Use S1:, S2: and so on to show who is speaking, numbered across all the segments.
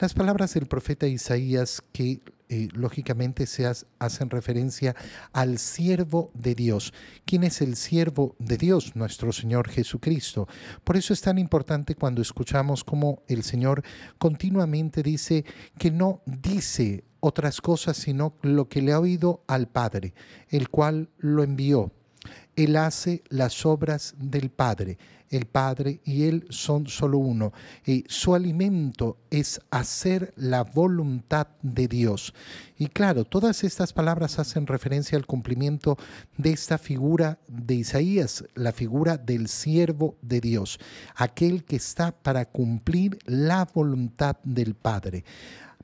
S1: Las palabras del profeta Isaías que eh, lógicamente se hacen referencia al siervo de Dios. ¿Quién es el siervo de Dios? Nuestro Señor Jesucristo. Por eso es tan importante cuando escuchamos cómo el Señor continuamente dice que no dice otras cosas sino lo que le ha oído al Padre, el cual lo envió. Él hace las obras del Padre. El Padre y Él son solo uno. Y su alimento es hacer la voluntad de Dios. Y claro, todas estas palabras hacen referencia al cumplimiento de esta figura de Isaías, la figura del siervo de Dios, aquel que está para cumplir la voluntad del Padre.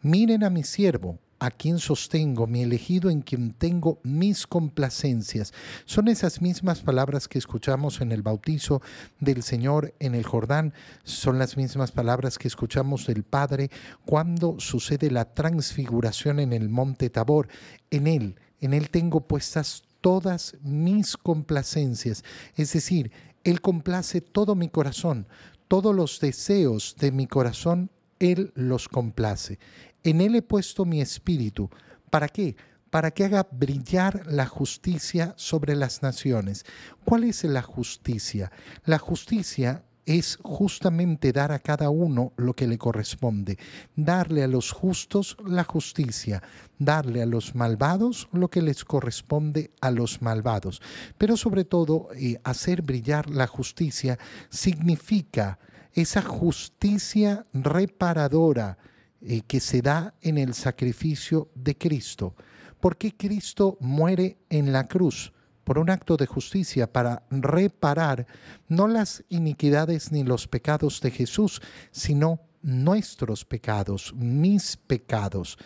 S1: Miren a mi siervo, a quien sostengo, mi elegido en quien tengo mis complacencias. Son esas mismas palabras que escuchamos en el bautizo del Señor en el Jordán, son las mismas palabras que escuchamos del Padre cuando sucede la transfiguración en el monte Tabor. En Él, en Él tengo puestas todas mis complacencias, es decir, Él complace todo mi corazón, todos los deseos de mi corazón él los complace. En Él he puesto mi espíritu. ¿Para qué? Para que haga brillar la justicia sobre las naciones. ¿Cuál es la justicia? La justicia es justamente dar a cada uno lo que le corresponde, darle a los justos la justicia, darle a los malvados lo que les corresponde a los malvados. Pero sobre todo, eh, hacer brillar la justicia significa esa justicia reparadora eh, que se da en el sacrificio de Cristo. Porque Cristo muere en la cruz? por un acto de justicia para reparar no las iniquidades ni los pecados de Jesús, sino nuestros pecados, mis pecados.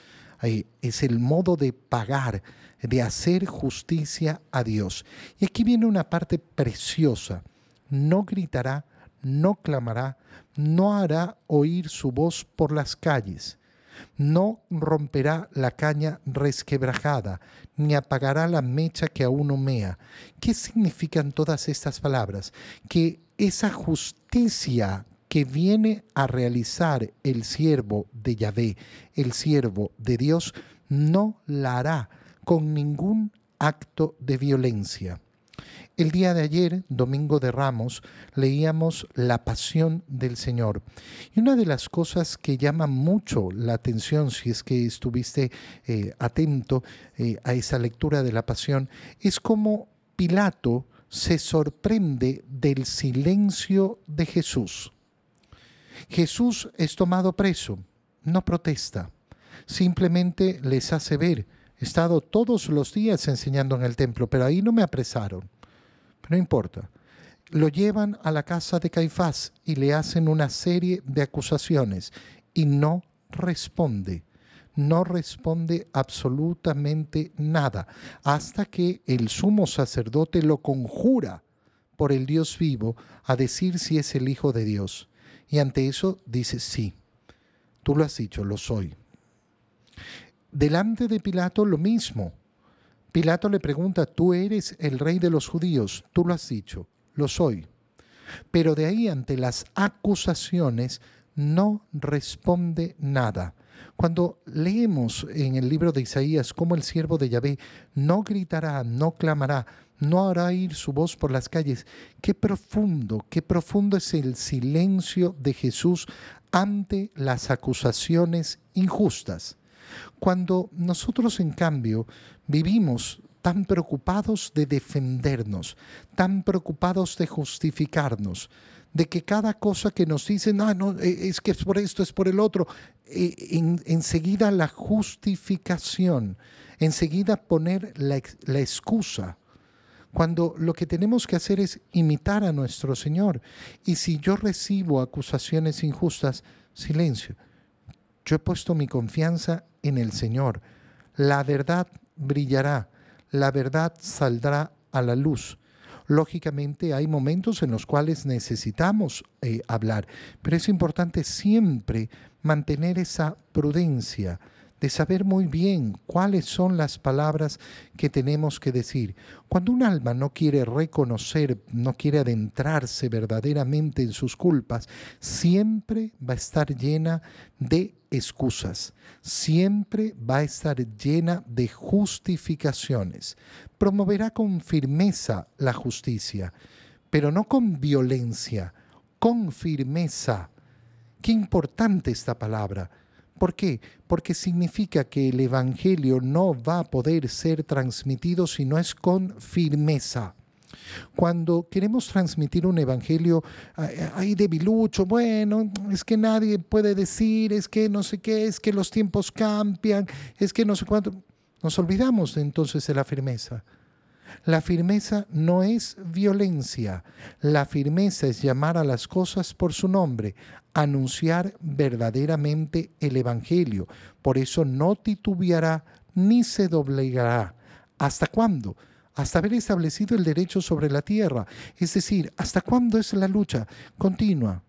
S1: Es el modo de pagar, de hacer justicia a Dios. Y aquí viene una parte preciosa. No gritará no clamará, no hará oír su voz por las calles, no romperá la caña resquebrajada, ni apagará la mecha que aún humea. ¿Qué significan todas estas palabras? Que esa justicia que viene a realizar el siervo de Yahvé, el siervo de Dios, no la hará con ningún acto de violencia. El día de ayer, domingo de Ramos, leíamos La Pasión del Señor. Y una de las cosas que llama mucho la atención, si es que estuviste eh, atento eh, a esa lectura de la Pasión, es cómo Pilato se sorprende del silencio de Jesús. Jesús es tomado preso, no protesta, simplemente les hace ver, he estado todos los días enseñando en el templo, pero ahí no me apresaron no importa. Lo llevan a la casa de Caifás y le hacen una serie de acusaciones y no responde. No responde absolutamente nada hasta que el sumo sacerdote lo conjura por el Dios vivo a decir si es el Hijo de Dios. Y ante eso dice, sí, tú lo has dicho, lo soy. Delante de Pilato lo mismo. Pilato le pregunta, tú eres el rey de los judíos, tú lo has dicho, lo soy. Pero de ahí ante las acusaciones no responde nada. Cuando leemos en el libro de Isaías cómo el siervo de Yahvé no gritará, no clamará, no hará ir su voz por las calles, qué profundo, qué profundo es el silencio de Jesús ante las acusaciones injustas. Cuando nosotros, en cambio, vivimos tan preocupados de defendernos, tan preocupados de justificarnos, de que cada cosa que nos dicen, ah, no, e, es que es por esto, es por el otro, e, enseguida la justificación, enseguida poner la, la excusa, cuando lo que tenemos que hacer es imitar a nuestro Señor. Y si yo recibo acusaciones injustas, silencio. Yo he puesto mi confianza en el Señor. La verdad brillará, la verdad saldrá a la luz. Lógicamente hay momentos en los cuales necesitamos eh, hablar, pero es importante siempre mantener esa prudencia de saber muy bien cuáles son las palabras que tenemos que decir. Cuando un alma no quiere reconocer, no quiere adentrarse verdaderamente en sus culpas, siempre va a estar llena de excusas, siempre va a estar llena de justificaciones. Promoverá con firmeza la justicia, pero no con violencia, con firmeza. Qué importante esta palabra ¿Por qué? Porque significa que el Evangelio no va a poder ser transmitido si no es con firmeza. Cuando queremos transmitir un evangelio ahí debilucho, bueno, es que nadie puede decir, es que no sé qué, es que los tiempos cambian, es que no sé cuánto. Nos olvidamos entonces de la firmeza. La firmeza no es violencia, la firmeza es llamar a las cosas por su nombre, anunciar verdaderamente el Evangelio. Por eso no titubeará ni se doblegará. ¿Hasta cuándo? Hasta haber establecido el derecho sobre la tierra. Es decir, ¿hasta cuándo es la lucha? Continua.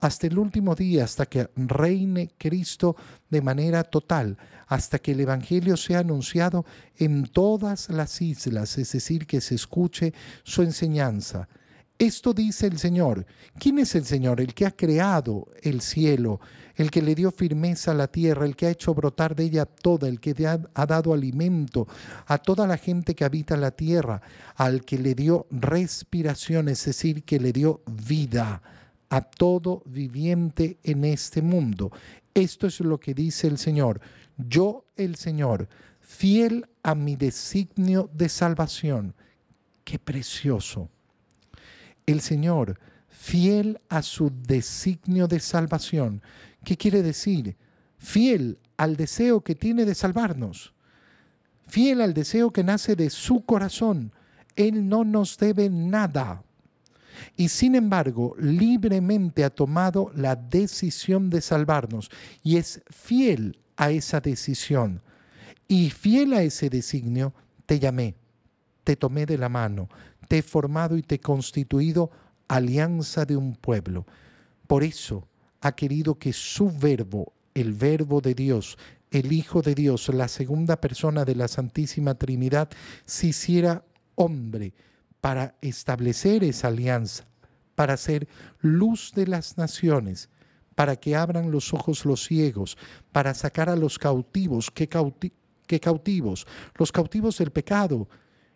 S1: Hasta el último día, hasta que reine Cristo de manera total, hasta que el Evangelio sea anunciado en todas las islas, es decir, que se escuche su enseñanza. Esto dice el Señor. ¿Quién es el Señor? El que ha creado el cielo, el que le dio firmeza a la tierra, el que ha hecho brotar de ella toda, el que ha, dado alimento a toda la gente que habita la tierra, al que le dio respiración, es decir, que le dio vida a todo viviente en este mundo. Esto es lo que dice el Señor. Yo, el Señor, fiel a mi designio de salvación. Qué precioso el Señor, fiel a su designio de salvación. ¿Qué quiere decir? Fiel al deseo que tiene de salvarnos, fiel al deseo que nace de su corazón. Él no nos debe nada. Y sin embargo, libremente ha tomado la decisión de salvarnos y es fiel a esa decisión. Y fiel a ese designio, te llamé, te tomé de la mano, te he formado y te he constituido alianza de un pueblo. Por eso ha querido que su verbo, el verbo de Dios, el Hijo de Dios, la segunda persona de la Santísima Trinidad, se hiciera hombre para establecer esa alianza, para ser luz de las naciones, para que abran los ojos los ciegos, para sacar a los cautivos, ¿qué, cautivos? Los cautivos del pecado,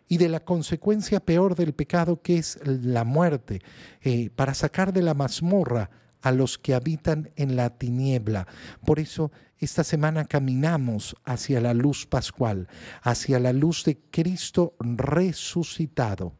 S1: y de la consecuencia peor del pecado que es la muerte, eh, para sacar de la mazmorra a los que habitan en la tiniebla. Por eso esta semana caminamos hacia la luz pascual, hacia la luz de Cristo resucitado.